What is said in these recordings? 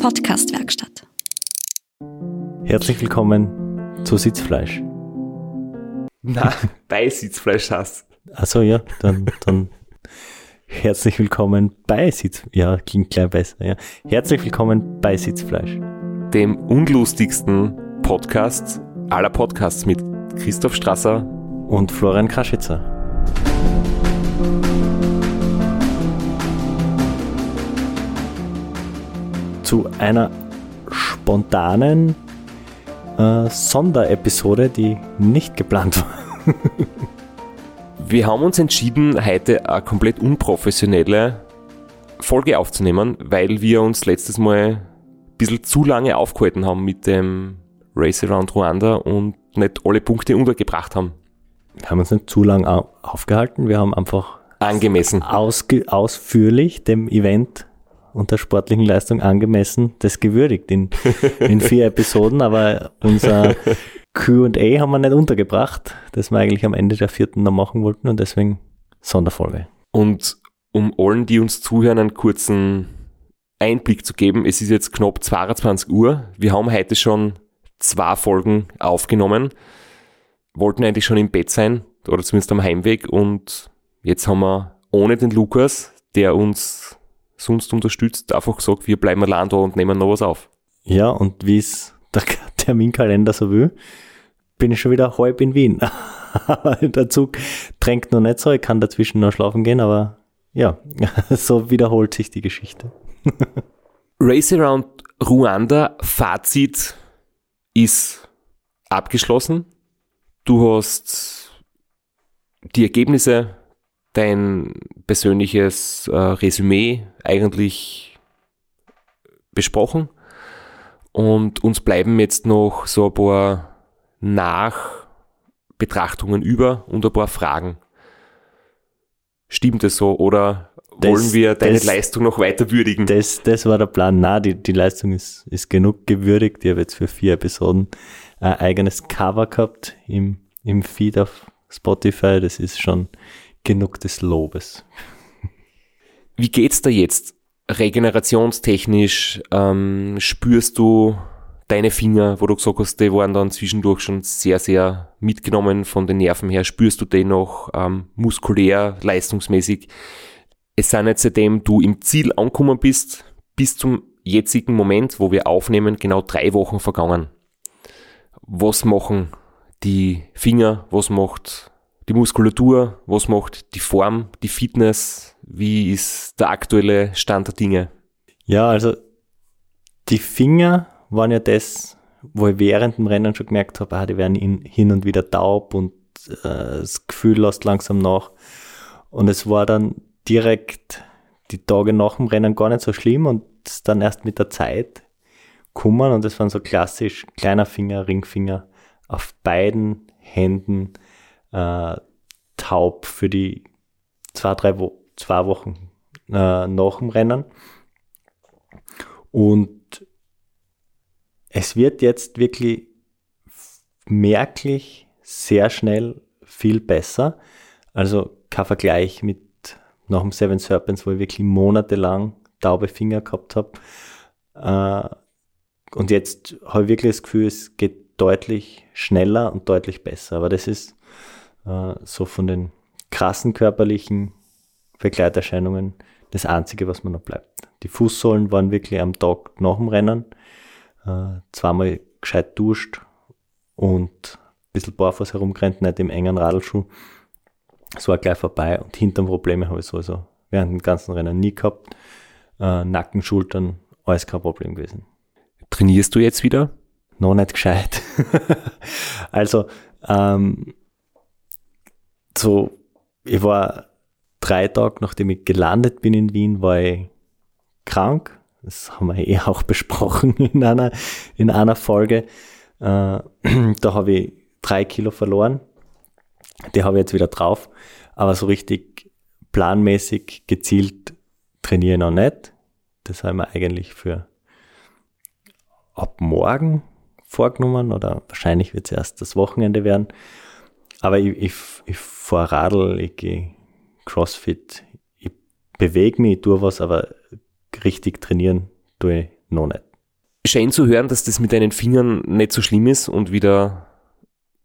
Podcastwerkstatt. Herzlich willkommen zu Sitzfleisch. Na, bei Sitzfleisch hast. Achso, ja, dann, dann herzlich willkommen bei Sitz. Ja, klingt gleich besser, ja. Herzlich willkommen bei Sitzfleisch. Dem unlustigsten Podcast aller Podcasts mit Christoph Strasser und Florian Kraschitzer. Zu einer spontanen äh, Sonderepisode, die nicht geplant war. Wir haben uns entschieden, heute eine komplett unprofessionelle Folge aufzunehmen, weil wir uns letztes Mal ein bisschen zu lange aufgehalten haben mit dem Race Around Ruanda und nicht alle Punkte untergebracht haben. Wir haben uns nicht zu lange aufgehalten, wir haben einfach angemessen ausführlich dem Event und der sportlichen Leistung angemessen das gewürdigt in, in vier Episoden, aber unser QA haben wir nicht untergebracht, das wir eigentlich am Ende der vierten noch machen wollten und deswegen Sonderfolge. Und um allen, die uns zuhören, einen kurzen Einblick zu geben, es ist jetzt knapp 22 Uhr. Wir haben heute schon zwei Folgen aufgenommen, wollten eigentlich schon im Bett sein oder zumindest am Heimweg und jetzt haben wir ohne den Lukas, der uns sonst unterstützt, einfach gesagt, wir bleiben allein da und nehmen noch was auf. Ja, und wie es der Terminkalender so will, bin ich schon wieder halb in Wien. der Zug drängt noch nicht so, ich kann dazwischen noch schlafen gehen, aber ja, so wiederholt sich die Geschichte. Race Around Ruanda, Fazit ist abgeschlossen. Du hast die Ergebnisse dein persönliches äh, Resümee eigentlich besprochen und uns bleiben jetzt noch so ein paar Nachbetrachtungen über und ein paar Fragen. Stimmt es so oder das, wollen wir deine das, Leistung noch weiter würdigen? Das, das war der Plan. Na, die, die Leistung ist, ist genug gewürdigt. Ich habe jetzt für vier Episoden ein eigenes Cover gehabt im, im Feed auf Spotify. Das ist schon genug des Lobes. Wie geht's da jetzt? Regenerationstechnisch ähm, spürst du deine Finger, wo du gesagt hast, die waren dann zwischendurch schon sehr, sehr mitgenommen von den Nerven her. Spürst du den noch ähm, muskulär, leistungsmäßig? Es sind jetzt seitdem du im Ziel angekommen bist, bis zum jetzigen Moment, wo wir aufnehmen, genau drei Wochen vergangen. Was machen die Finger? Was macht die Muskulatur, was macht die Form, die Fitness, wie ist der aktuelle Stand der Dinge? Ja, also die Finger waren ja das, wo ich während dem Rennen schon gemerkt habe, ah, die werden hin und wieder taub und äh, das Gefühl lässt langsam nach. Und es war dann direkt die Tage nach dem Rennen gar nicht so schlimm und dann erst mit der Zeit kommen und das waren so klassisch kleiner Finger, Ringfinger auf beiden Händen, äh, taub für die zwei, drei Wo zwei Wochen äh, nach dem Rennen. Und es wird jetzt wirklich merklich sehr schnell viel besser. Also kein Vergleich mit nach dem Seven Serpents, wo ich wirklich monatelang taube Finger gehabt habe. Äh, und jetzt habe ich wirklich das Gefühl, es geht deutlich schneller und deutlich besser. Aber das ist äh, so von den krassen körperlichen Begleiterscheinungen das Einzige, was mir noch bleibt. Die Fußsohlen waren wirklich am Tag nach dem Rennen, äh, zweimal gescheit duscht und ein bisschen barfuß herumgerannt, nicht im engen Radlschuh. Es war gleich vorbei und hinterm Probleme habe ich sowieso während dem ganzen Rennen nie gehabt. Äh, Nacken, Schultern, alles kein Problem gewesen. Trainierst du jetzt wieder? Noch nicht gescheit. also, ähm, so, ich war drei Tage, nachdem ich gelandet bin in Wien, war ich krank. Das haben wir eh auch besprochen in einer, in einer Folge. Äh, da habe ich drei Kilo verloren. Die habe ich jetzt wieder drauf. Aber so richtig planmäßig, gezielt trainiere ich noch nicht. Das haben wir eigentlich für ab morgen vorgenommen oder wahrscheinlich wird es erst das Wochenende werden. Aber ich, ich, ich fahre Radl, ich gehe Crossfit, ich bewege mich, ich tue was, aber richtig trainieren tue ich noch nicht. scheint zu hören, dass das mit deinen Fingern nicht so schlimm ist und wieder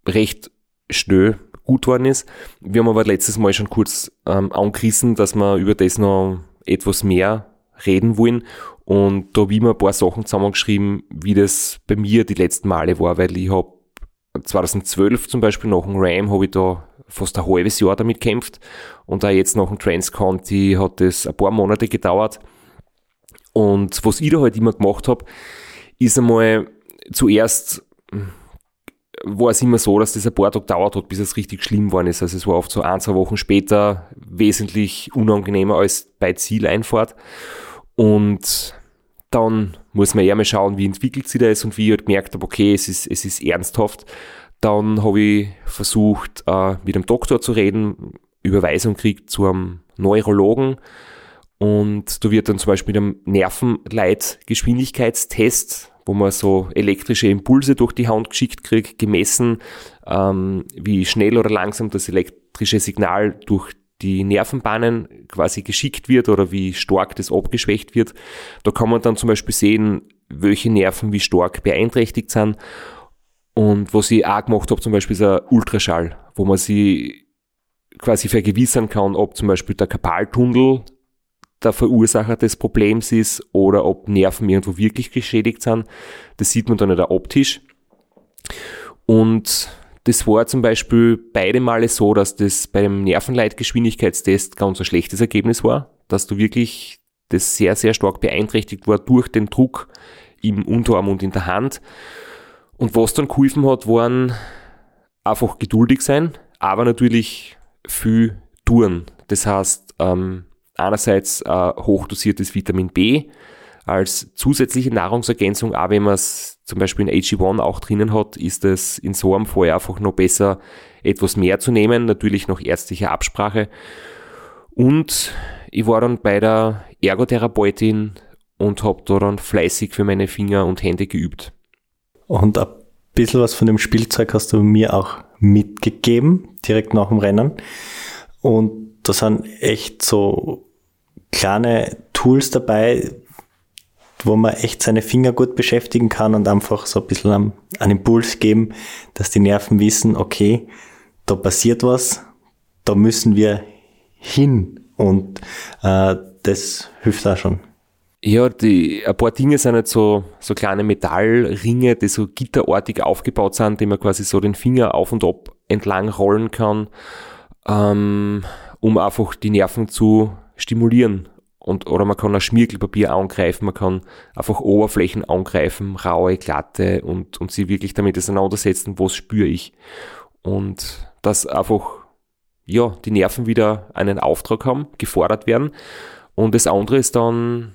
recht schnell gut worden ist. Wir haben aber letztes Mal schon kurz ähm, angerissen, dass wir über das noch etwas mehr reden wollen. Und da habe ich mir ein paar Sachen zusammengeschrieben, wie das bei mir die letzten Male war, weil ich habe 2012 zum Beispiel nach dem RAM habe ich da fast ein halbes Jahr damit kämpft und da jetzt nach dem Transconti hat das ein paar Monate gedauert. Und was ich da halt immer gemacht habe, ist einmal zuerst war es immer so, dass das ein paar Tage dauert hat, bis es richtig schlimm geworden ist. Also es war oft so ein, zwei Wochen später wesentlich unangenehmer als bei Zieleinfahrt. Und dann muss man eher mal schauen, wie entwickelt sich das und wie ich halt gemerkt habe, okay, es ist, es ist ernsthaft. Dann habe ich versucht, äh, mit dem Doktor zu reden, Überweisung kriegt zu einem Neurologen. Und da wird dann zum Beispiel mit einem Nervenleitgeschwindigkeitstest wo man so elektrische Impulse durch die Hand geschickt kriegt, gemessen, ähm, wie schnell oder langsam das elektrische Signal durch die Nervenbahnen quasi geschickt wird oder wie stark das abgeschwächt wird. Da kann man dann zum Beispiel sehen, welche Nerven wie stark beeinträchtigt sind. Und was ich auch gemacht habe, zum Beispiel ist ein Ultraschall, wo man sie quasi vergewissern kann, ob zum Beispiel der Kapaltunnel der Verursacher des Problems ist oder ob Nerven irgendwo wirklich geschädigt sind. Das sieht man dann nicht optisch. Und das war zum Beispiel beide Male so, dass das beim Nervenleitgeschwindigkeitstest ganz ein schlechtes Ergebnis war, dass du wirklich das sehr, sehr stark beeinträchtigt war durch den Druck im Unterarm und in der Hand. Und was dann geholfen hat, waren einfach geduldig sein, aber natürlich viel tun. Das heißt, ähm, einerseits äh, hochdosiertes Vitamin B als zusätzliche Nahrungsergänzung, aber wenn man es zum Beispiel in AG1 auch drinnen hat, ist es in so einem Fall einfach noch besser, etwas mehr zu nehmen, natürlich nach ärztlicher Absprache. Und ich war dann bei der Ergotherapeutin und habe da dann fleißig für meine Finger und Hände geübt. Und ein bisschen was von dem Spielzeug hast du mir auch mitgegeben, direkt nach dem Rennen. Und da sind echt so kleine Tools dabei, wo man echt seine Finger gut beschäftigen kann und einfach so ein bisschen einen, einen Impuls geben, dass die Nerven wissen, okay, da passiert was, da müssen wir hin und äh, das hilft auch schon. Ja, die, ein paar Dinge sind halt so, so kleine Metallringe, die so gitterartig aufgebaut sind, die man quasi so den Finger auf und ab entlang rollen kann. Ähm, um einfach die Nerven zu stimulieren. Und, oder man kann ein Schmirgelpapier angreifen, man kann einfach Oberflächen angreifen, raue, glatte und, und sie wirklich damit auseinandersetzen, was spüre ich. Und dass einfach, ja, die Nerven wieder einen Auftrag haben, gefordert werden. Und das andere ist dann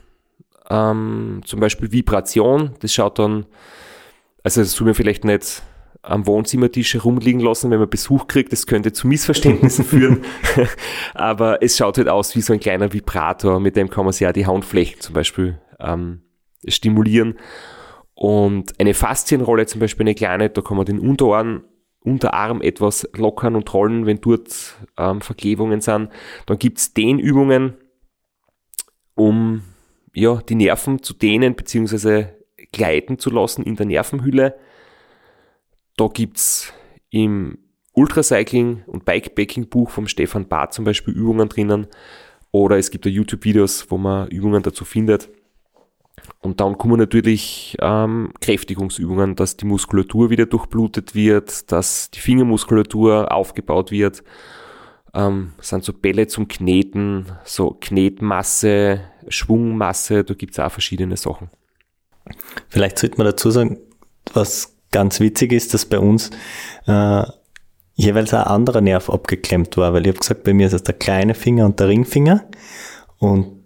ähm, zum Beispiel Vibration. Das schaut dann, also das soll mir vielleicht nicht am Wohnzimmertisch herumliegen lassen, wenn man Besuch kriegt. Das könnte zu Missverständnissen führen. Aber es schaut halt aus wie so ein kleiner Vibrator, mit dem kann man sich ja die Handflächen zum Beispiel ähm, stimulieren. Und eine Faszienrolle zum Beispiel eine kleine, da kann man den Unterarm, Unterarm etwas lockern und rollen, wenn dort ähm, Verklebungen sind. Dann gibt's Dehnübungen, um ja, die Nerven zu dehnen bzw. gleiten zu lassen in der Nervenhülle. Da gibt's im Ultracycling und Bikepacking Buch vom Stefan Barth zum Beispiel Übungen drinnen. Oder es gibt da YouTube-Videos, wo man Übungen dazu findet. Und dann kommen natürlich ähm, Kräftigungsübungen, dass die Muskulatur wieder durchblutet wird, dass die Fingermuskulatur aufgebaut wird. Ähm, sind so Bälle zum Kneten, so Knetmasse, Schwungmasse, da gibt's auch verschiedene Sachen. Vielleicht sollte man dazu sagen, was ganz witzig ist, dass bei uns äh, jeweils ein anderer Nerv abgeklemmt war, weil ich habe gesagt, bei mir ist es der kleine Finger und der Ringfinger und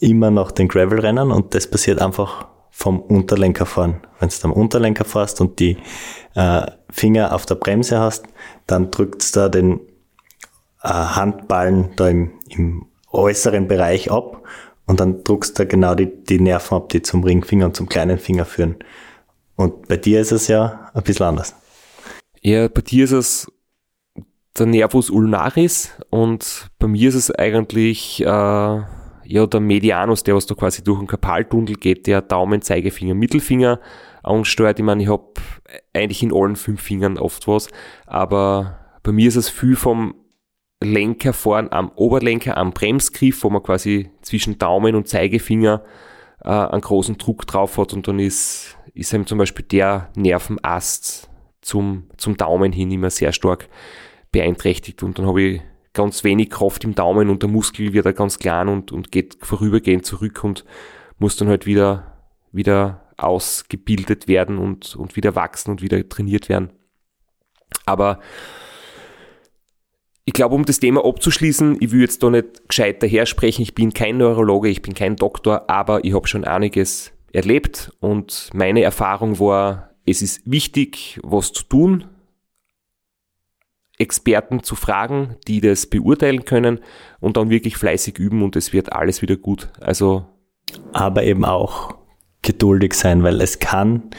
immer noch den Gravel-Rennen und das passiert einfach vom Unterlenker fahren. Wenn du am Unterlenker fährst und die äh, Finger auf der Bremse hast, dann drückt da den äh, Handballen da im, im äußeren Bereich ab und dann druckst du genau die, die Nerven ab, die zum Ringfinger und zum kleinen Finger führen. Und bei dir ist es ja ein bisschen anders. Ja, bei dir ist es der Nervus ulnaris und bei mir ist es eigentlich äh, ja, der Medianus, der was da quasi durch den Kapaltunnel geht, der Daumen, Zeigefinger, Mittelfinger ansteuert. Ich meine, ich habe eigentlich in allen fünf Fingern oft was, aber bei mir ist es viel vom Lenker vorn am Oberlenker, am Bremsgriff, wo man quasi zwischen Daumen und Zeigefinger äh, einen großen Druck drauf hat und dann ist, ist eben zum Beispiel der Nervenast zum, zum Daumen hin immer sehr stark beeinträchtigt und dann habe ich ganz wenig Kraft im Daumen und der Muskel wird da ganz klein und, und geht vorübergehend zurück und muss dann halt wieder, wieder ausgebildet werden und, und wieder wachsen und wieder trainiert werden. Aber ich glaube, um das Thema abzuschließen, ich will jetzt da nicht gescheit daher sprechen, ich bin kein Neurologe, ich bin kein Doktor, aber ich habe schon einiges erlebt und meine Erfahrung war, es ist wichtig, was zu tun, Experten zu fragen, die das beurteilen können und dann wirklich fleißig üben und es wird alles wieder gut. Also aber eben auch geduldig sein, weil es kann,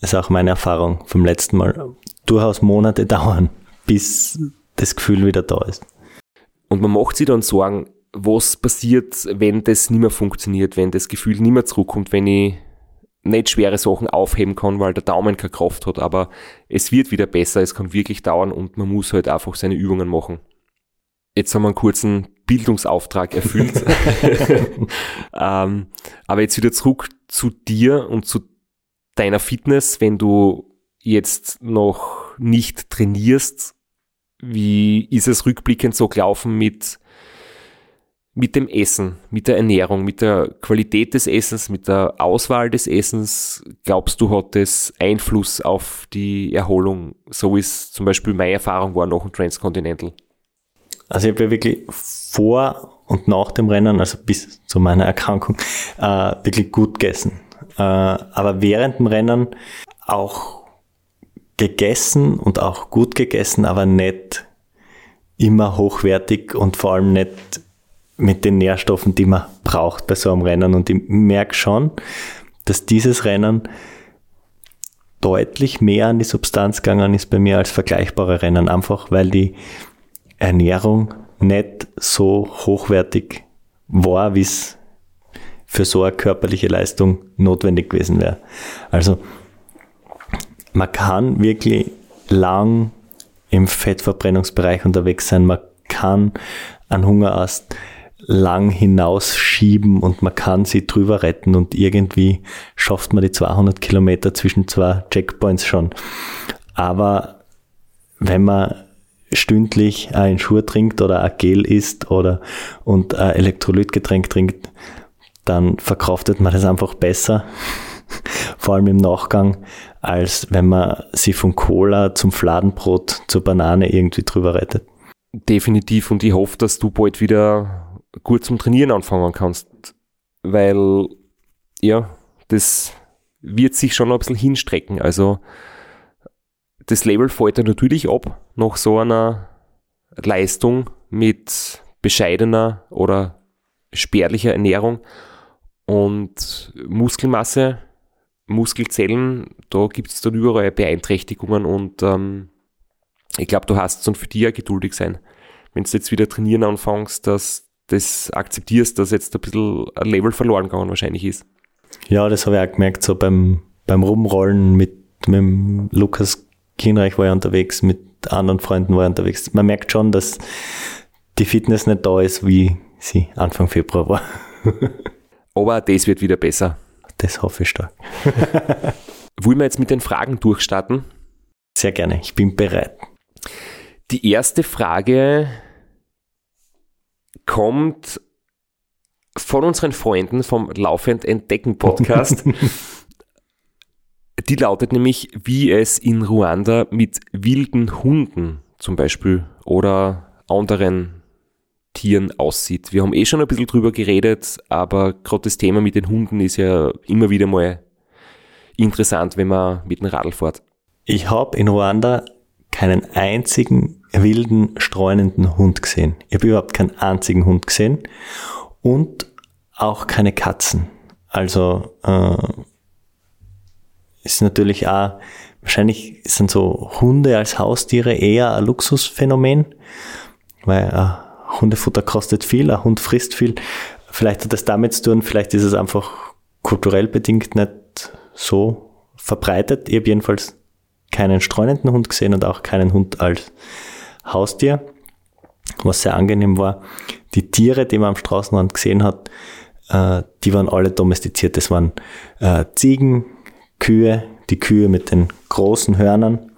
das ist auch meine Erfahrung vom letzten Mal, durchaus Monate dauern, bis das Gefühl wieder da ist. Und man macht sich dann Sorgen, was passiert, wenn das nicht mehr funktioniert, wenn das Gefühl nicht mehr zurückkommt, wenn ich nicht schwere Sachen aufheben kann, weil der Daumen keine Kraft hat, aber es wird wieder besser, es kann wirklich dauern und man muss halt einfach seine Übungen machen. Jetzt haben wir einen kurzen Bildungsauftrag erfüllt. ähm, aber jetzt wieder zurück zu dir und zu deiner Fitness, wenn du jetzt noch nicht trainierst. Wie ist es rückblickend so gelaufen mit mit dem Essen, mit der Ernährung, mit der Qualität des Essens, mit der Auswahl des Essens, glaubst du, hat das Einfluss auf die Erholung? So ist zum Beispiel meine Erfahrung war nach dem Transcontinental. Also ich habe ja wirklich vor und nach dem Rennen, also bis zu meiner Erkrankung, äh, wirklich gut gegessen. Äh, aber während dem Rennen auch gegessen und auch gut gegessen, aber nicht immer hochwertig und vor allem nicht mit den Nährstoffen, die man braucht bei so einem Rennen. Und ich merke schon, dass dieses Rennen deutlich mehr an die Substanz gegangen ist bei mir als vergleichbare Rennen, einfach weil die Ernährung nicht so hochwertig war, wie es für so eine körperliche Leistung notwendig gewesen wäre. Also man kann wirklich lang im Fettverbrennungsbereich unterwegs sein, man kann einen Hungerast lang hinausschieben und man kann sie drüber retten und irgendwie schafft man die 200 Kilometer zwischen zwei Checkpoints schon. Aber wenn man stündlich ein Schuh trinkt oder ein Gel isst oder und ein Elektrolytgetränk trinkt, dann verkraftet man das einfach besser, vor allem im Nachgang, als wenn man sie von Cola zum Fladenbrot zur Banane irgendwie drüber rettet. Definitiv und ich hoffe, dass du bald wieder gut zum Trainieren anfangen kannst, weil ja, das wird sich schon ein bisschen hinstrecken. Also das Label fällt ja natürlich ab nach so einer Leistung mit bescheidener oder spärlicher Ernährung und Muskelmasse, Muskelzellen, da gibt es dann überall Beeinträchtigungen und ähm, ich glaube, du hast dann für dich ja geduldig sein. Wenn du jetzt wieder trainieren anfängst, dass das akzeptierst, dass jetzt ein bisschen ein Level verloren gegangen wahrscheinlich ist. Ja, das habe ich auch gemerkt, so beim, beim Rumrollen mit, mit Lukas Kienreich war ich unterwegs, mit anderen Freunden war ich unterwegs. Man merkt schon, dass die Fitness nicht da ist, wie sie Anfang Februar war. Aber das wird wieder besser. Das hoffe ich stark. Wollen wir jetzt mit den Fragen durchstarten? Sehr gerne, ich bin bereit. Die erste Frage kommt von unseren Freunden vom Laufend Entdecken Podcast. Die lautet nämlich, wie es in Ruanda mit wilden Hunden zum Beispiel oder anderen Tieren aussieht. Wir haben eh schon ein bisschen drüber geredet, aber gerade das Thema mit den Hunden ist ja immer wieder mal interessant, wenn man mit dem Radl fährt. Ich habe in Ruanda keinen einzigen wilden, streunenden Hund gesehen. Ich habe überhaupt keinen einzigen Hund gesehen und auch keine Katzen. Also äh, ist natürlich auch, wahrscheinlich sind so Hunde als Haustiere eher ein Luxusphänomen, weil äh, Hundefutter kostet viel, ein Hund frisst viel. vielleicht hat das damit zu tun, vielleicht ist es einfach kulturell bedingt nicht so verbreitet. Ich habe jedenfalls keinen streunenden Hund gesehen und auch keinen Hund als Haustier, was sehr angenehm war. Die Tiere, die man am Straßenrand gesehen hat, äh, die waren alle domestiziert. Das waren äh, Ziegen, Kühe, die Kühe mit den großen Hörnern,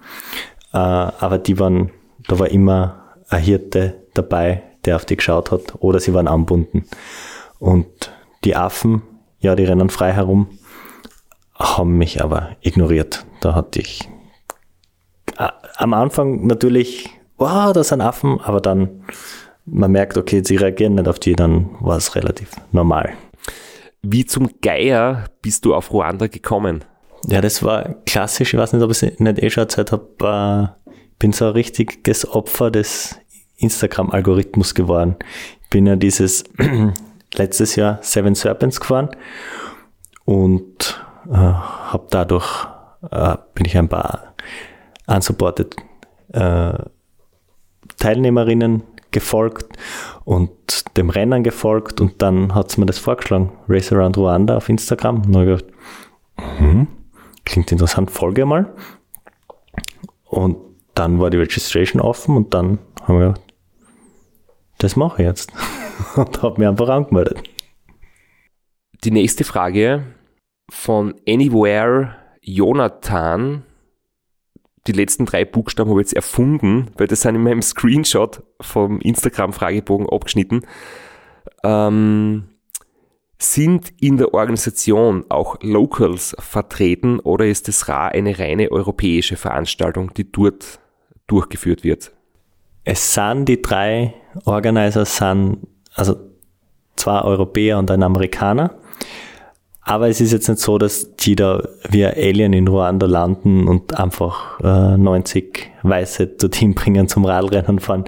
äh, aber die waren, da war immer ein Hirte dabei, der auf die geschaut hat, oder sie waren anbunden. Und die Affen, ja, die rennen frei herum, haben mich aber ignoriert. Da hatte ich äh, am Anfang natürlich, wow, das sind Affen, aber dann man merkt, okay, sie reagieren nicht auf die, dann war es relativ normal. Wie zum Geier bist du auf Ruanda gekommen? Ja, das war klassisch. Ich weiß nicht, ob ich es nicht eh schon erzählt habe. Äh, bin so ein richtiges Opfer des Instagram-Algorithmus geworden. Ich bin ja dieses letztes Jahr Seven Serpents gefahren und äh, habe dadurch äh, bin ich ein paar unsupported äh, Teilnehmerinnen gefolgt und dem Rennen gefolgt und dann hat es mir das vorgeschlagen, Race Around Rwanda auf Instagram. Und gedacht, mhm, klingt interessant, folge mal. Und dann war die Registration offen und dann haben wir gedacht, das mache ich jetzt. und habe mir einfach angemeldet. Die nächste Frage von Anywhere Jonathan die letzten drei Buchstaben habe ich jetzt erfunden, weil das sind in meinem Screenshot vom Instagram-Fragebogen abgeschnitten. Ähm, sind in der Organisation auch Locals vertreten oder ist das RA eine reine europäische Veranstaltung, die dort durchgeführt wird? Es sind die drei Organizer, sind also zwei Europäer und ein Amerikaner. Aber es ist jetzt nicht so, dass die da wie ein Alien in Ruanda landen und einfach äh, 90 Weiße dorthin bringen zum Radrennen fahren.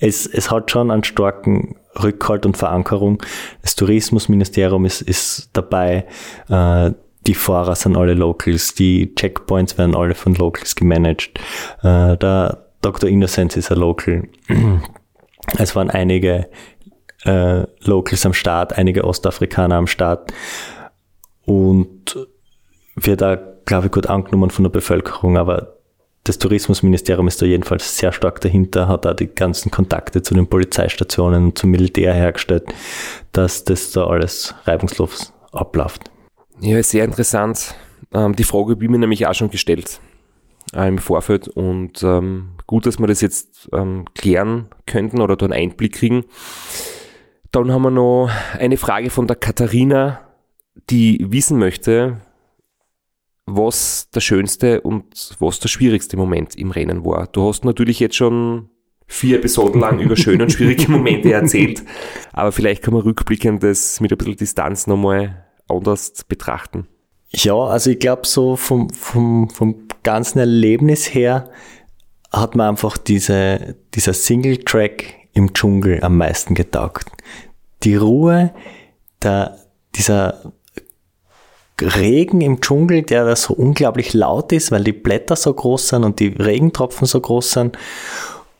Es, es hat schon einen starken Rückhalt und Verankerung. Das Tourismusministerium ist, ist dabei. Äh, die Fahrer sind alle Locals. Die Checkpoints werden alle von Locals gemanagt. Äh, der Dr. Innocence ist ein Local. Es waren einige äh, Locals am Start, einige Ostafrikaner am Start und wird da, glaube ich, gut angenommen von der Bevölkerung, aber das Tourismusministerium ist da jedenfalls sehr stark dahinter, hat da die ganzen Kontakte zu den Polizeistationen und zum Militär hergestellt, dass das da alles reibungslos abläuft. Ja, sehr interessant. Ähm, die Frage habe ich mir nämlich auch schon gestellt äh, im Vorfeld und ähm, gut, dass wir das jetzt ähm, klären könnten oder da einen Einblick kriegen. Dann haben wir noch eine Frage von der Katharina die wissen möchte, was der schönste und was der schwierigste Moment im Rennen war. Du hast natürlich jetzt schon vier Episoden lang über schöne und schwierige Momente erzählt, aber vielleicht kann man rückblickend das mit ein bisschen Distanz nochmal anders betrachten. Ja, also ich glaube so vom, vom, vom ganzen Erlebnis her hat man einfach diese, dieser Single-Track im Dschungel am meisten getaugt. Die Ruhe, der, dieser Regen im Dschungel, der da so unglaublich laut ist, weil die Blätter so groß sind und die Regentropfen so groß sind.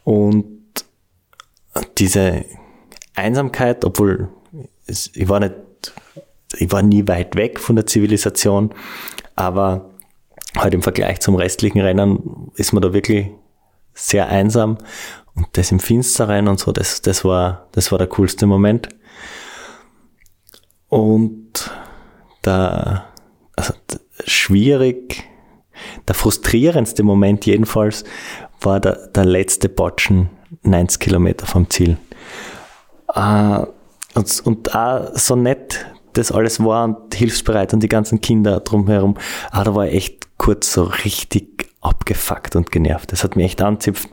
Und diese Einsamkeit, obwohl ich war nicht, ich war nie weit weg von der Zivilisation, aber halt im Vergleich zum restlichen Rennen ist man da wirklich sehr einsam und das im Finsteren und so, das, das war, das war der coolste Moment. Und also schwierig, der frustrierendste Moment jedenfalls war der, der letzte Botschen 90 Kilometer vom Ziel. Äh, und, und auch so nett das alles war und hilfsbereit und die ganzen Kinder drumherum. Ah, da war ich echt kurz so richtig abgefuckt und genervt. Das hat mich echt anzipft.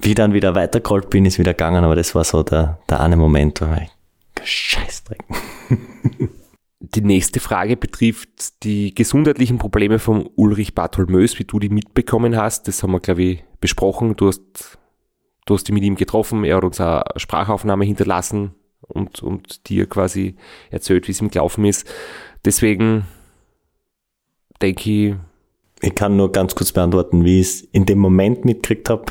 Wie dann wieder weitergerollt bin, ist wieder gegangen, aber das war so der, der eine Moment, wo ich Scheißdreck. Die nächste Frage betrifft die gesundheitlichen Probleme von Ulrich Bartholmös, wie du die mitbekommen hast. Das haben wir, glaube ich, besprochen. Du hast, du hast dich mit ihm getroffen. Er hat uns eine Sprachaufnahme hinterlassen und, und dir quasi erzählt, wie es ihm gelaufen ist. Deswegen denke ich. Ich kann nur ganz kurz beantworten, wie ich es in dem Moment mitgekriegt habe.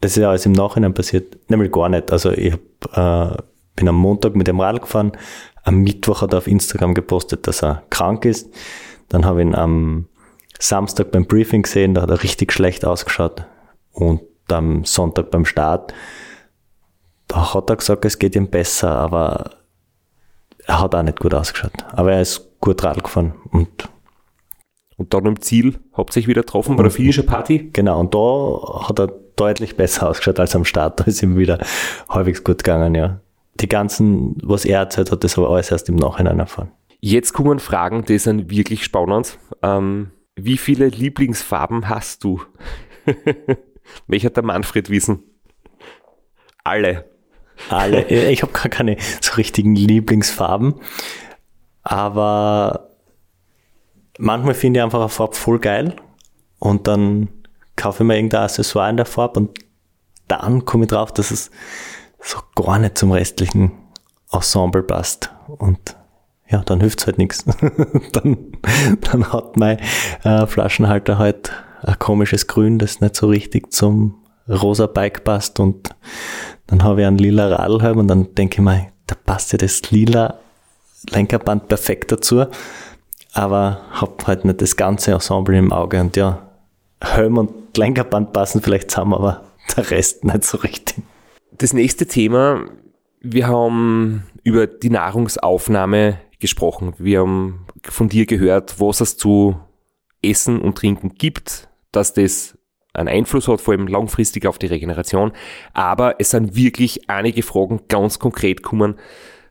Das ist ja alles im Nachhinein passiert. Nämlich gar nicht. Also ich habe bin am Montag mit dem Radl gefahren. Am Mittwoch hat er auf Instagram gepostet, dass er krank ist. Dann habe ich ihn am Samstag beim Briefing gesehen, da hat er richtig schlecht ausgeschaut. Und am Sonntag beim Start, da hat er gesagt, es geht ihm besser, aber er hat auch nicht gut ausgeschaut. Aber er ist gut Radl gefahren und und dann im Ziel hauptsächlich wieder getroffen bei der finnischer Party? Genau, und da hat er deutlich besser ausgeschaut als am Start. Da ist ihm wieder halbwegs gut gegangen, ja. Die ganzen, was er erzählt hat, das habe ich alles erst im Nachhinein erfahren. Jetzt kommen Fragen, die sind wirklich spannend. Ähm, wie viele Lieblingsfarben hast du? Welcher der Manfred wissen? Alle. Alle. Ich habe gar keine so richtigen Lieblingsfarben. Aber manchmal finde ich einfach eine Farbe voll geil und dann kaufe ich mir irgendein Accessoire in der Farbe und dann komme ich drauf, dass es so gar nicht zum restlichen Ensemble passt. Und ja, dann hilft es halt nichts. dann, dann hat mein äh, Flaschenhalter halt ein komisches Grün, das nicht so richtig zum rosa Bike passt und dann habe ich einen lila Radlhelm und dann denke ich mir, da passt ja das lila Lenkerband perfekt dazu, aber habe halt nicht das ganze Ensemble im Auge und ja, Helm und Lenkerband passen vielleicht zusammen, aber der Rest nicht so richtig. Das nächste Thema, wir haben über die Nahrungsaufnahme gesprochen. Wir haben von dir gehört, was es zu essen und trinken gibt, dass das einen Einfluss hat, vor allem langfristig auf die Regeneration. Aber es sind wirklich einige Fragen ganz konkret gekommen.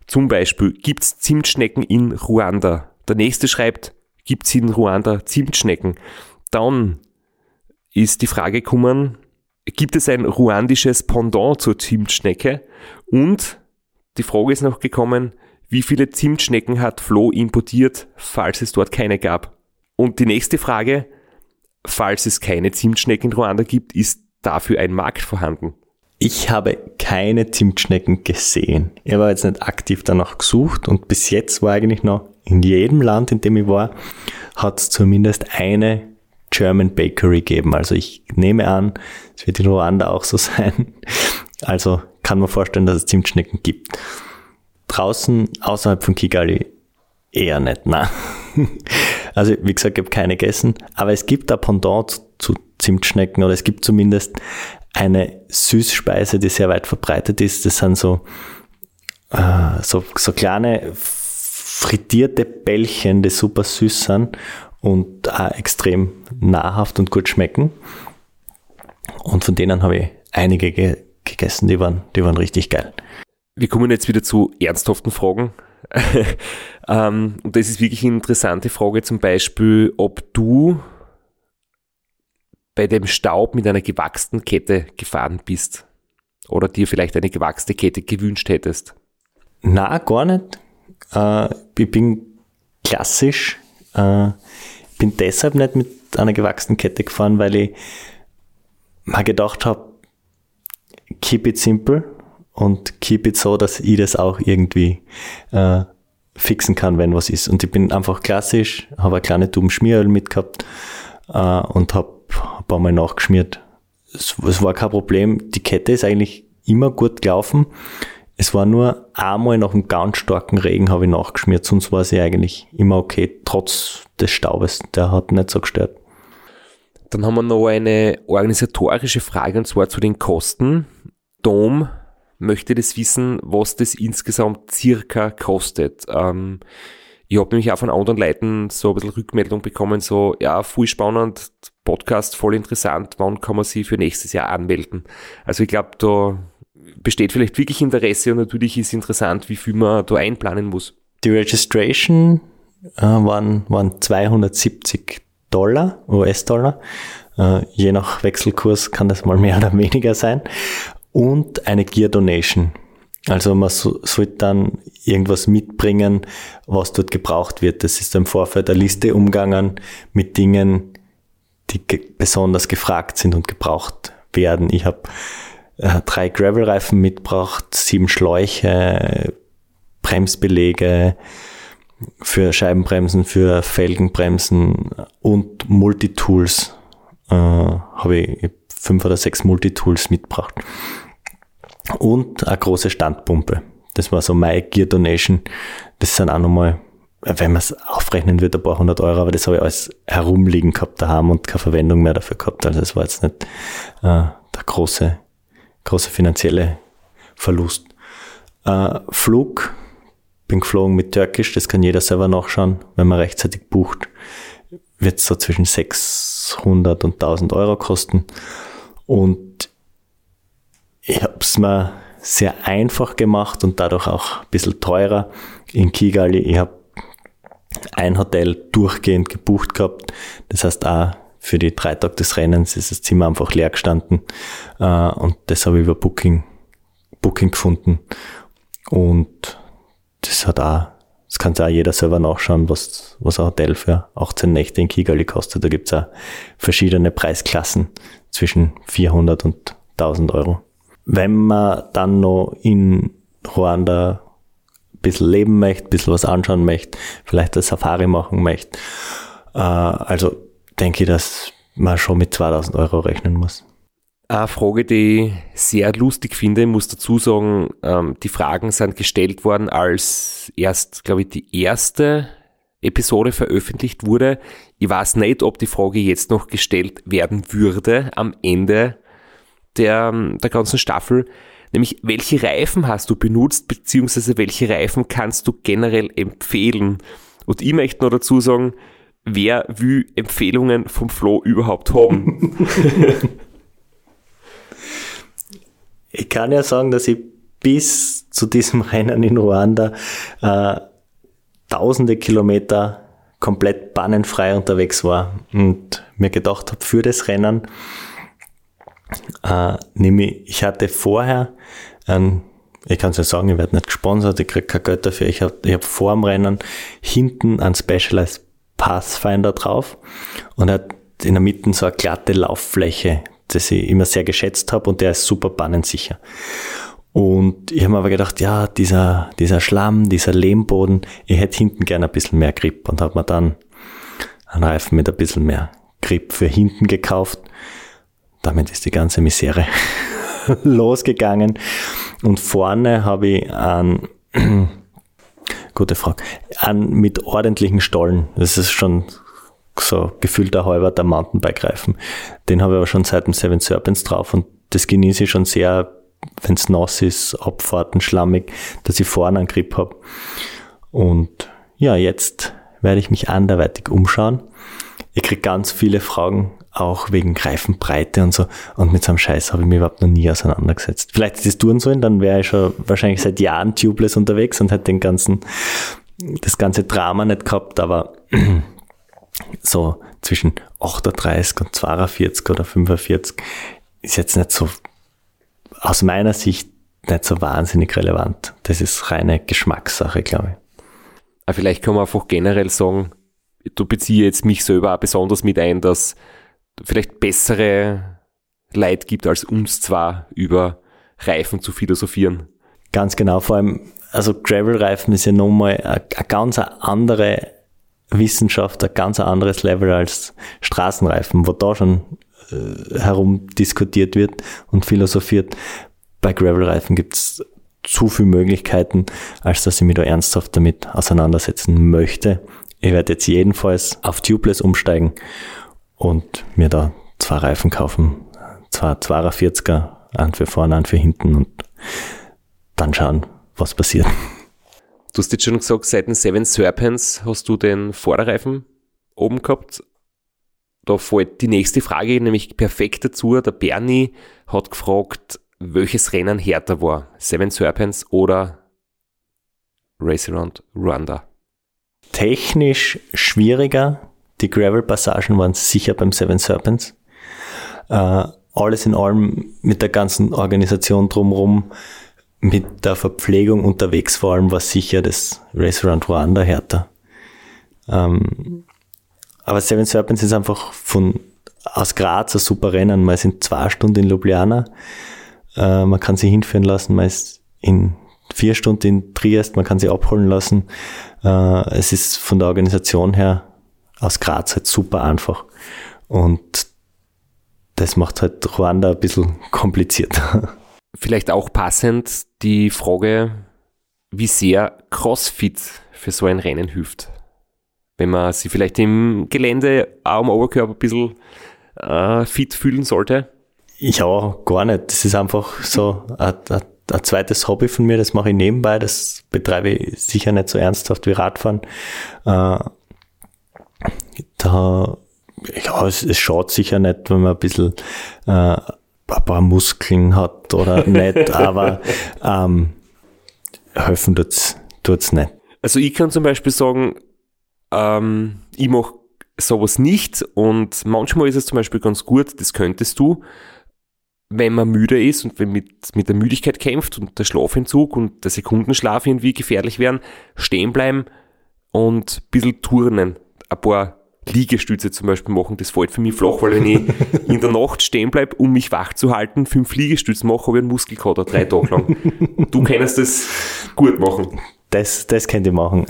Zum Beispiel, gibt es Zimtschnecken in Ruanda? Der nächste schreibt, gibt es in Ruanda Zimtschnecken? Dann ist die Frage gekommen, gibt es ein ruandisches Pendant zur Zimtschnecke? Und die Frage ist noch gekommen, wie viele Zimtschnecken hat Flo importiert, falls es dort keine gab? Und die nächste Frage, falls es keine Zimtschnecken in Ruanda gibt, ist dafür ein Markt vorhanden? Ich habe keine Zimtschnecken gesehen. Ich habe jetzt nicht aktiv danach gesucht und bis jetzt war eigentlich noch in jedem Land, in dem ich war, hat es zumindest eine German Bakery gegeben. Also ich nehme an, es wird in Ruanda auch so sein. Also kann man vorstellen, dass es Zimtschnecken gibt. Draußen außerhalb von Kigali eher nicht, nein. Also wie gesagt, ich habe keine gegessen, aber es gibt ein Pendant zu Zimtschnecken oder es gibt zumindest eine Süßspeise, die sehr weit verbreitet ist. Das sind so, äh, so, so kleine frittierte Bällchen, die super süß sind und auch extrem nahrhaft und gut schmecken. Und von denen habe ich einige ge gegessen, die waren, die waren richtig geil. Wir kommen jetzt wieder zu ernsthaften Fragen. ähm, und das ist wirklich eine interessante Frage, zum Beispiel, ob du bei dem Staub mit einer gewachsenen Kette gefahren bist oder dir vielleicht eine gewachsene Kette gewünscht hättest. Na, gar nicht. Äh, ich bin klassisch. Äh, bin deshalb nicht mit einer gewachsenen Kette gefahren, weil ich mal gedacht habe, keep it simple und keep it so, dass ich das auch irgendwie äh, fixen kann, wenn was ist. Und ich bin einfach klassisch, habe eine kleine Tube Schmieröl mitgehabt äh, und habe ein paar Mal nachgeschmiert. Es, es war kein Problem. Die Kette ist eigentlich immer gut gelaufen. Es war nur einmal nach einem ganz starken Regen habe ich nachgeschmiert, sonst war sie eigentlich immer okay, trotz des Staubes. Der hat nicht so gestört. Dann haben wir noch eine organisatorische Frage und zwar zu den Kosten. Dom möchte das wissen, was das insgesamt circa kostet. Ähm, ich habe nämlich auch von anderen Leuten so ein bisschen Rückmeldung bekommen, so, ja, voll spannend, Podcast, voll interessant, wann kann man sich für nächstes Jahr anmelden? Also ich glaube, da besteht vielleicht wirklich Interesse und natürlich ist interessant, wie viel man da einplanen muss. Die Registration äh, waren, waren 270 Dollar, US-Dollar. Äh, je nach Wechselkurs kann das mal mehr oder weniger sein und eine Gear Donation. Also man so, sollte dann irgendwas mitbringen, was dort gebraucht wird. Das ist im Vorfeld eine Liste umgangen mit Dingen, die ge besonders gefragt sind und gebraucht werden. Ich habe äh, drei Gravel-Reifen mitgebracht, sieben Schläuche, Bremsbelege für Scheibenbremsen, für Felgenbremsen und Multitools äh, habe ich fünf oder sechs Multitools mitgebracht und eine große Standpumpe. Das war so meine Gear Donation. Das sind auch nochmal, wenn man es aufrechnen würde, ein paar hundert Euro, aber das habe ich alles herumliegen gehabt daheim und keine Verwendung mehr dafür gehabt. Also es war jetzt nicht äh, der große, große finanzielle Verlust. Äh, Flug, bin geflogen mit Türkisch, das kann jeder selber nachschauen, wenn man rechtzeitig bucht, wird es so zwischen 600 und 1000 Euro kosten. Und ich habe es mir sehr einfach gemacht und dadurch auch ein bisschen teurer in Kigali. Ich habe ein Hotel durchgehend gebucht gehabt. Das heißt auch für die drei Tage des Rennens ist das Zimmer einfach leer gestanden. Äh, und das habe ich über Booking, Booking gefunden. Und das hat auch, das kann sich auch jeder selber nachschauen, was, was ein Hotel für 18 Nächte in Kigali kostet. Da gibt's auch verschiedene Preisklassen zwischen 400 und 1000 Euro. Wenn man dann noch in Ruanda ein bisschen leben möchte, ein bisschen was anschauen möchte, vielleicht eine Safari machen möchte, äh, also denke ich, dass man schon mit 2000 Euro rechnen muss. Eine Frage, die ich sehr lustig finde, muss dazu sagen, ähm, die Fragen sind gestellt worden, als erst, glaube ich, die erste Episode veröffentlicht wurde. Ich weiß nicht, ob die Frage jetzt noch gestellt werden würde am Ende der, der ganzen Staffel. Nämlich, welche Reifen hast du benutzt, beziehungsweise welche Reifen kannst du generell empfehlen? Und ich möchte noch dazu sagen, wer will Empfehlungen vom Flo überhaupt haben? ich kann ja sagen, dass ich bis zu diesem Rennen in Ruanda äh, tausende Kilometer komplett bannenfrei unterwegs war und mir gedacht habe, für das Rennen, äh, nämlich ich hatte vorher ein ich kann es ja sagen, ich werde nicht gesponsert, ich kriege kein Geld dafür. Ich habe ich hab vor dem Rennen hinten ein Specialized Pathfinder drauf und hat in der Mitte so eine glatte Lauffläche, das ich immer sehr geschätzt habe und der ist super bannensicher. Und ich habe mir aber gedacht, ja, dieser, dieser Schlamm, dieser Lehmboden, ich hätte hinten gerne ein bisschen mehr Grip und habe mir dann einen Reifen mit ein bisschen mehr Grip für hinten gekauft. Damit ist die ganze Misere losgegangen. Und vorne habe ich einen, gute Frage, einen mit ordentlichen Stollen. Das ist schon so gefühlter halber der Mountainbike-Reifen. Den habe ich aber schon seit dem Seven Serpents drauf und das genieße ich schon sehr wenn es nass ist, Abfahrten, schlammig, dass ich vorne einen Grip habe. Und ja, jetzt werde ich mich anderweitig umschauen. Ich kriege ganz viele Fragen, auch wegen Greifenbreite und so. Und mit so einem Scheiß habe ich mich überhaupt noch nie auseinandergesetzt. Vielleicht ist es tun sollen, dann wäre ich schon wahrscheinlich seit Jahren tubeless unterwegs und hätte den ganzen, das ganze Drama nicht gehabt, aber so zwischen 38 und 42 oder 45 ist jetzt nicht so aus meiner Sicht nicht so wahnsinnig relevant. Das ist reine Geschmackssache, glaube ich. Aber vielleicht kann man einfach generell sagen, du beziehst jetzt mich selber auch besonders mit ein, dass vielleicht bessere Leid gibt als uns zwar über Reifen zu philosophieren. Ganz genau, vor allem, also Gravel-Reifen ist ja nochmal eine, ganz andere Wissenschaft, ein ganz anderes Level als Straßenreifen, wo da schon äh, herum diskutiert wird und philosophiert. Bei Gravelreifen gibt es zu viele Möglichkeiten, als dass ich mich da ernsthaft damit auseinandersetzen möchte. Ich werde jetzt jedenfalls auf Tubeless umsteigen und mir da zwei Reifen kaufen. Zwei 42er, einen für vorne, einen für hinten und dann schauen, was passiert. Du hast jetzt schon gesagt, seit den Seven Serpents hast du den Vorderreifen oben gehabt da fällt die nächste Frage nämlich perfekt dazu. Der Bernie hat gefragt, welches Rennen härter war. Seven Serpents oder Race Around Rwanda? Technisch schwieriger. Die Gravel-Passagen waren sicher beim Seven Serpents. Äh, alles in allem mit der ganzen Organisation drumherum, mit der Verpflegung unterwegs vor allem war sicher das Around Rwanda härter. Ähm, aber Seven Serpents ist einfach von aus Graz ein super Rennen. Man ist in zwei Stunden in Ljubljana. Äh, man kann sie hinführen lassen. Man ist in vier Stunden in Triest. Man kann sie abholen lassen. Äh, es ist von der Organisation her aus Graz halt super einfach. Und das macht halt Ruanda ein bisschen kompliziert. Vielleicht auch passend die Frage, wie sehr CrossFit für so ein Rennen hilft. Wenn man sich vielleicht im Gelände auch am Oberkörper ein bisschen äh, fit fühlen sollte. Ja, gar nicht. Das ist einfach so ein, ein, ein zweites Hobby von mir, das mache ich nebenbei, das betreibe ich sicher nicht so ernsthaft wie Radfahren. Äh, da, ja, es, es schaut sicher nicht, wenn man ein bisschen äh, ein paar Muskeln hat oder nicht, aber ähm, helfen tut's, tut's nicht. Also ich kann zum Beispiel sagen, ähm, ich mache sowas nicht und manchmal ist es zum Beispiel ganz gut, das könntest du, wenn man müde ist und wenn mit, mit der Müdigkeit kämpft und der Schlafentzug und der Sekundenschlaf irgendwie gefährlich werden, stehen bleiben und ein bisschen turnen. Ein paar Liegestütze zum Beispiel machen, das fällt für mich flach, weil wenn ich in der Nacht stehen bleibe, um mich wach zu halten, fünf Liegestütze mache, habe ich einen Muskelkater drei Tage lang. Du kannst das gut machen. Das, das könnt ihr machen.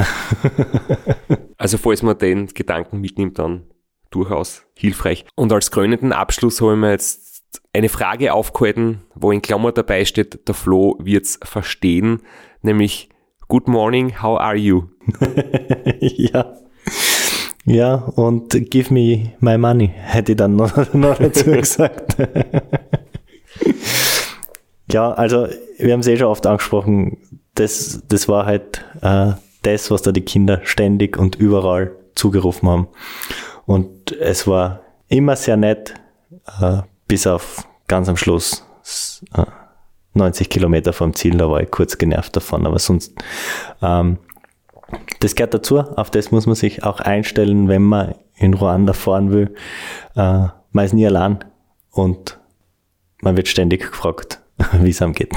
also falls man den Gedanken mitnimmt, dann durchaus hilfreich. Und als krönenden Abschluss habe ich mir jetzt eine Frage aufgehalten, wo in Klammer dabei steht, der Flo wird's verstehen, nämlich Good morning, how are you? ja. Ja, und give me my money, hätte ich dann noch, noch dazu gesagt. ja, also wir haben es eh schon oft angesprochen, das, das war halt äh, das, was da die Kinder ständig und überall zugerufen haben. Und es war immer sehr nett, äh, bis auf ganz am Schluss äh, 90 Kilometer vom Ziel, da war ich kurz genervt davon, aber sonst ähm, das gehört dazu, auf das muss man sich auch einstellen, wenn man in Ruanda fahren will. Äh, man ist nie allein und man wird ständig gefragt, wie es einem geht.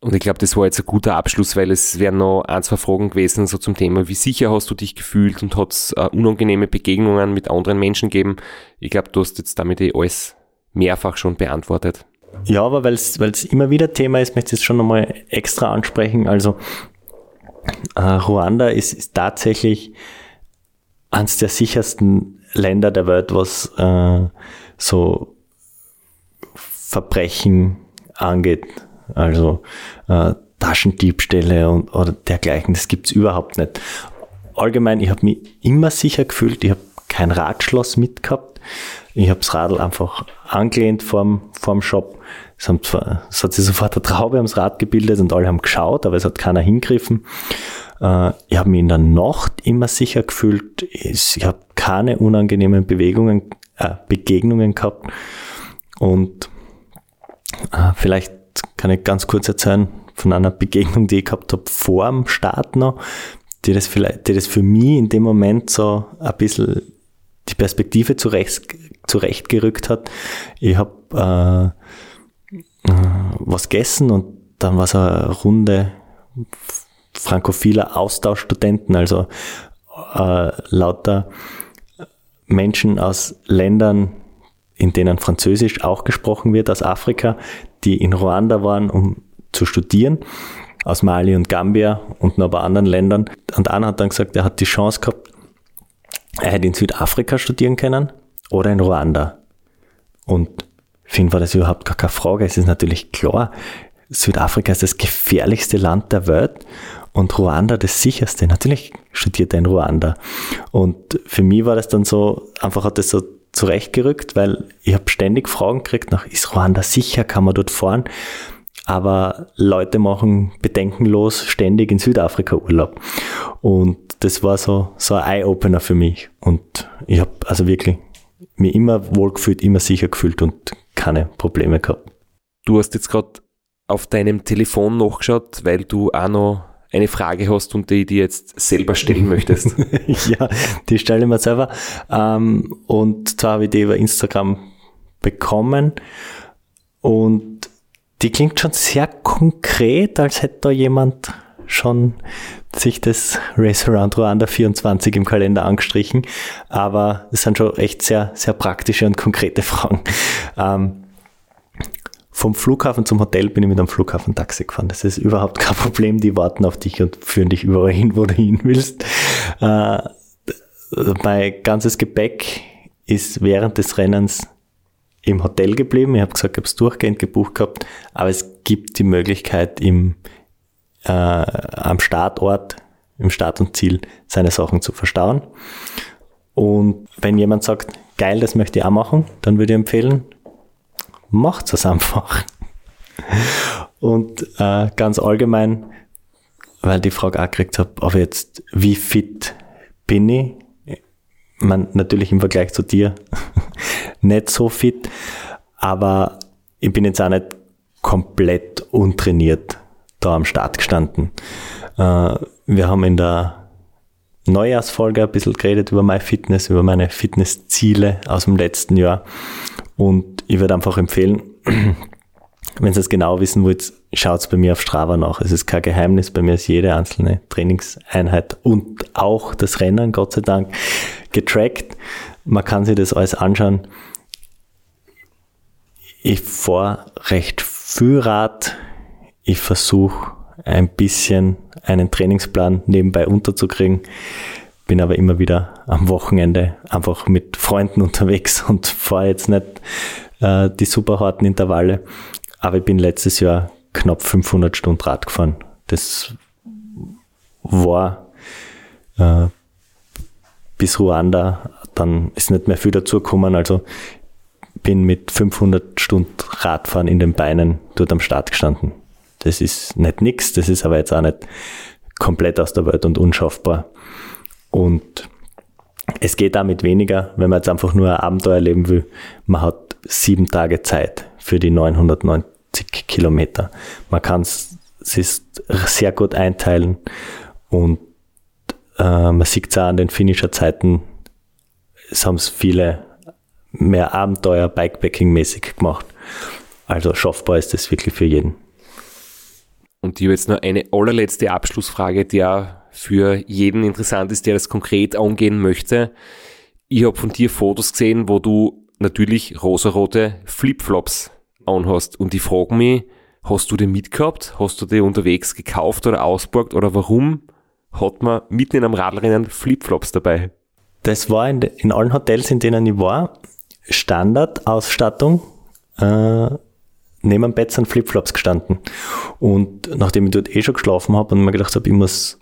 Und ich glaube, das war jetzt ein guter Abschluss, weil es wären noch ein, zwei Fragen gewesen, so zum Thema, wie sicher hast du dich gefühlt und hat es äh, unangenehme Begegnungen mit anderen Menschen gegeben. Ich glaube, du hast jetzt damit eh alles mehrfach schon beantwortet. Ja, aber weil es immer wieder Thema ist, möchte ich es schon nochmal extra ansprechen. Also äh, Ruanda ist, ist tatsächlich eines der sichersten Länder der Welt, was äh, so Verbrechen angeht. Also äh, Taschendiebstähle und oder dergleichen, das gibt's überhaupt nicht. Allgemein, ich habe mich immer sicher gefühlt, ich habe kein Radschloss mitgehabt. Ich habe das Radl einfach angelehnt vorm, vorm Shop. Es, haben es hat sich sofort eine Traube ums Rad gebildet und alle haben geschaut, aber es hat keiner hingriffen. Äh, ich habe mich in der Nacht immer sicher gefühlt. Ich habe keine unangenehmen Bewegungen, äh, Begegnungen gehabt. Und äh, vielleicht kann ich ganz kurz erzählen von einer Begegnung, die ich gehabt habe vor dem Start noch, die das vielleicht, die das für mich in dem Moment so ein bisschen Perspektive zurecht, zurechtgerückt hat. Ich habe äh, äh, was gegessen und dann war es eine Runde frankophiler Austauschstudenten, also äh, lauter Menschen aus Ländern, in denen Französisch auch gesprochen wird, aus Afrika, die in Ruanda waren, um zu studieren, aus Mali und Gambia und noch bei anderen Ländern. Und einer hat dann gesagt, er hat die Chance gehabt, er hätte in Südafrika studieren können oder in Ruanda. Und für ihn war das überhaupt gar keine Frage. Es ist natürlich klar, Südafrika ist das gefährlichste Land der Welt und Ruanda das sicherste. Natürlich studiert er in Ruanda. Und für mich war das dann so, einfach hat das so zurechtgerückt, weil ich habe ständig Fragen gekriegt nach, ist Ruanda sicher, kann man dort fahren? Aber Leute machen bedenkenlos ständig in Südafrika Urlaub. Und das war so, so ein Eye-Opener für mich. Und ich habe also wirklich mir immer wohlgefühlt, immer sicher gefühlt und keine Probleme gehabt. Du hast jetzt gerade auf deinem Telefon nachgeschaut, weil du auch noch eine Frage hast und die dir jetzt selber stellen möchtest. ja, die stelle ich mir selber. Ähm, und zwar habe ich die über Instagram bekommen und die klingt schon sehr konkret, als hätte da jemand schon sich das Race Around Rwanda 24 im Kalender angestrichen, aber es sind schon echt sehr, sehr praktische und konkrete Fragen. Ähm, vom Flughafen zum Hotel bin ich mit einem Flughafen-Taxi gefahren. Das ist überhaupt kein Problem. Die warten auf dich und führen dich überall hin, wo du hin willst. Äh, mein ganzes Gepäck ist während des Rennens im Hotel geblieben. Ich habe gesagt, ich habe es durchgehend gebucht gehabt, aber es gibt die Möglichkeit, im äh, am Startort, im Start und Ziel seine Sachen zu verstauen. Und wenn jemand sagt, geil, das möchte ich auch machen, dann würde ich empfehlen, macht es einfach. Und äh, ganz allgemein, weil die Frage auch gekriegt habe, aber jetzt, wie fit bin ich? Man, natürlich im Vergleich zu dir nicht so fit, aber ich bin jetzt auch nicht komplett untrainiert da am Start gestanden. Äh, wir haben in der Neujahrsfolge ein bisschen geredet über meine Fitness, über meine Fitnessziele aus dem letzten Jahr. Und ich würde einfach empfehlen, wenn ihr es genau wissen wollt, schaut bei mir auf Strava nach. Es ist kein Geheimnis, bei mir ist jede einzelne Trainingseinheit und auch das Rennen, Gott sei Dank, getrackt. Man kann sich das alles anschauen. Ich fahre recht viel Rad. Ich versuche ein bisschen einen Trainingsplan nebenbei unterzukriegen. Bin aber immer wieder am Wochenende einfach mit Freunden unterwegs und fahre jetzt nicht äh, die super harten Intervalle. Aber ich bin letztes Jahr knapp 500 Stunden Rad gefahren. Das war äh, bis Ruanda, dann ist nicht mehr viel dazugekommen. Also bin mit 500 Stunden Radfahren in den Beinen dort am Start gestanden. Das ist nicht nix, das ist aber jetzt auch nicht komplett aus der Welt und unschaffbar. Und es geht damit weniger, wenn man jetzt einfach nur ein Abenteuer erleben will. Man hat sieben Tage Zeit für die 990 Kilometer. Man kann es sehr gut einteilen und äh, man sieht es auch an den Finisher Zeiten, es haben es viele mehr Abenteuer Bikepacking-mäßig gemacht. Also schaffbar ist das wirklich für jeden. Und ich habe jetzt noch eine allerletzte Abschlussfrage, die ja für jeden interessant ist, der das konkret angehen möchte. Ich habe von dir Fotos gesehen, wo du natürlich rosarote Flipflops anhast. Und ich frage mich, hast du die mitgehabt? Hast du die unterwegs gekauft oder ausborgt? Oder warum hat man mitten in einem Radlrennen Flipflops dabei? Das war in, in allen Hotels, in denen ich war, Standardausstattung. Äh, neben dem Bett sind Flipflops gestanden. Und nachdem ich dort eh schon geschlafen habe und mir gedacht habe, ich muss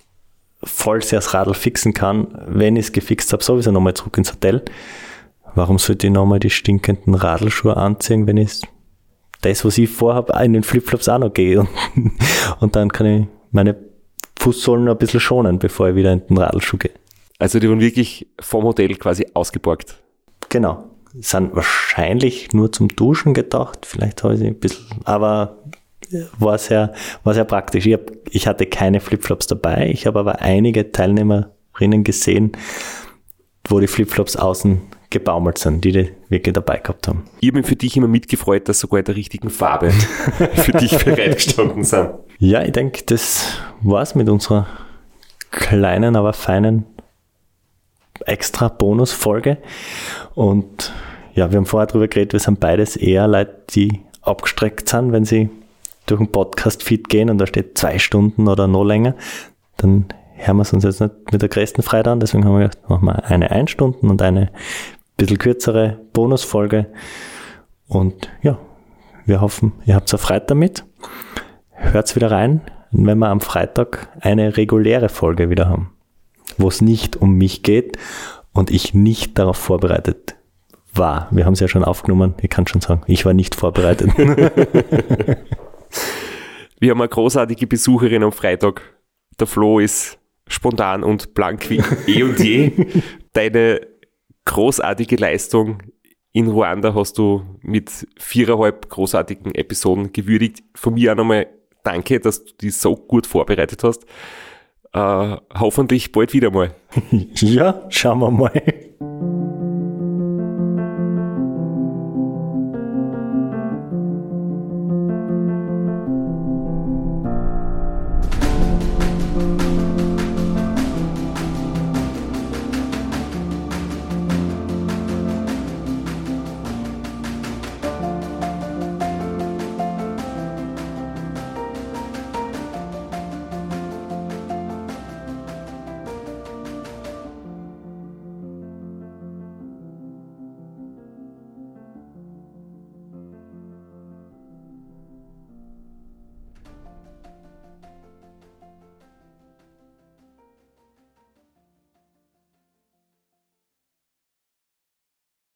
voll sehr das Radl fixen kann, wenn ich es gefixt habe, sowieso nochmal zurück ins Hotel. Warum sollte ich nochmal die stinkenden Radlschuhe anziehen, wenn ich das, was ich vorhabe, in den Flipflops auch noch gehe? Und, und dann kann ich meine Fußsohlen noch ein bisschen schonen, bevor ich wieder in den Radlschuh gehe. Also die wurden wirklich vom Hotel quasi ausgeborgt. Genau sind wahrscheinlich nur zum Duschen gedacht. Vielleicht habe ich sie ein bisschen, aber war sehr, war sehr praktisch. Ich, hab, ich hatte keine Flipflops dabei. Ich habe aber einige Teilnehmerinnen gesehen, wo die Flipflops außen gebaumelt sind, die die wirklich dabei gehabt haben. Ich habe mich für dich immer mitgefreut, dass sogar in der richtigen Farbe für dich bereitgestanden sind. Ja, ich denke, das war's mit unserer kleinen, aber feinen extra Bonusfolge. Und ja, wir haben vorher darüber geredet, wir sind beides eher Leute, die abgestreckt sind, wenn sie durch einen Podcast-Feed gehen und da steht zwei Stunden oder noch länger, dann hören wir es uns jetzt nicht mit der größten Freude an. Deswegen haben wir gedacht, machen wir eine ein Stunden und eine bisschen kürzere Bonusfolge. Und ja, wir hoffen, ihr habt es Freude damit. Hört's wieder rein, wenn wir am Freitag eine reguläre Folge wieder haben wo es nicht um mich geht und ich nicht darauf vorbereitet war. Wir haben es ja schon aufgenommen, ich kann schon sagen, ich war nicht vorbereitet. Wir haben eine großartige Besucherin am Freitag. Der Flo ist spontan und blank wie eh und je. Deine großartige Leistung in Ruanda hast du mit viereinhalb großartigen Episoden gewürdigt. Von mir auch nochmal danke, dass du die so gut vorbereitet hast. Äh, hoffentlich bald wieder mal. ja, schauen wir mal.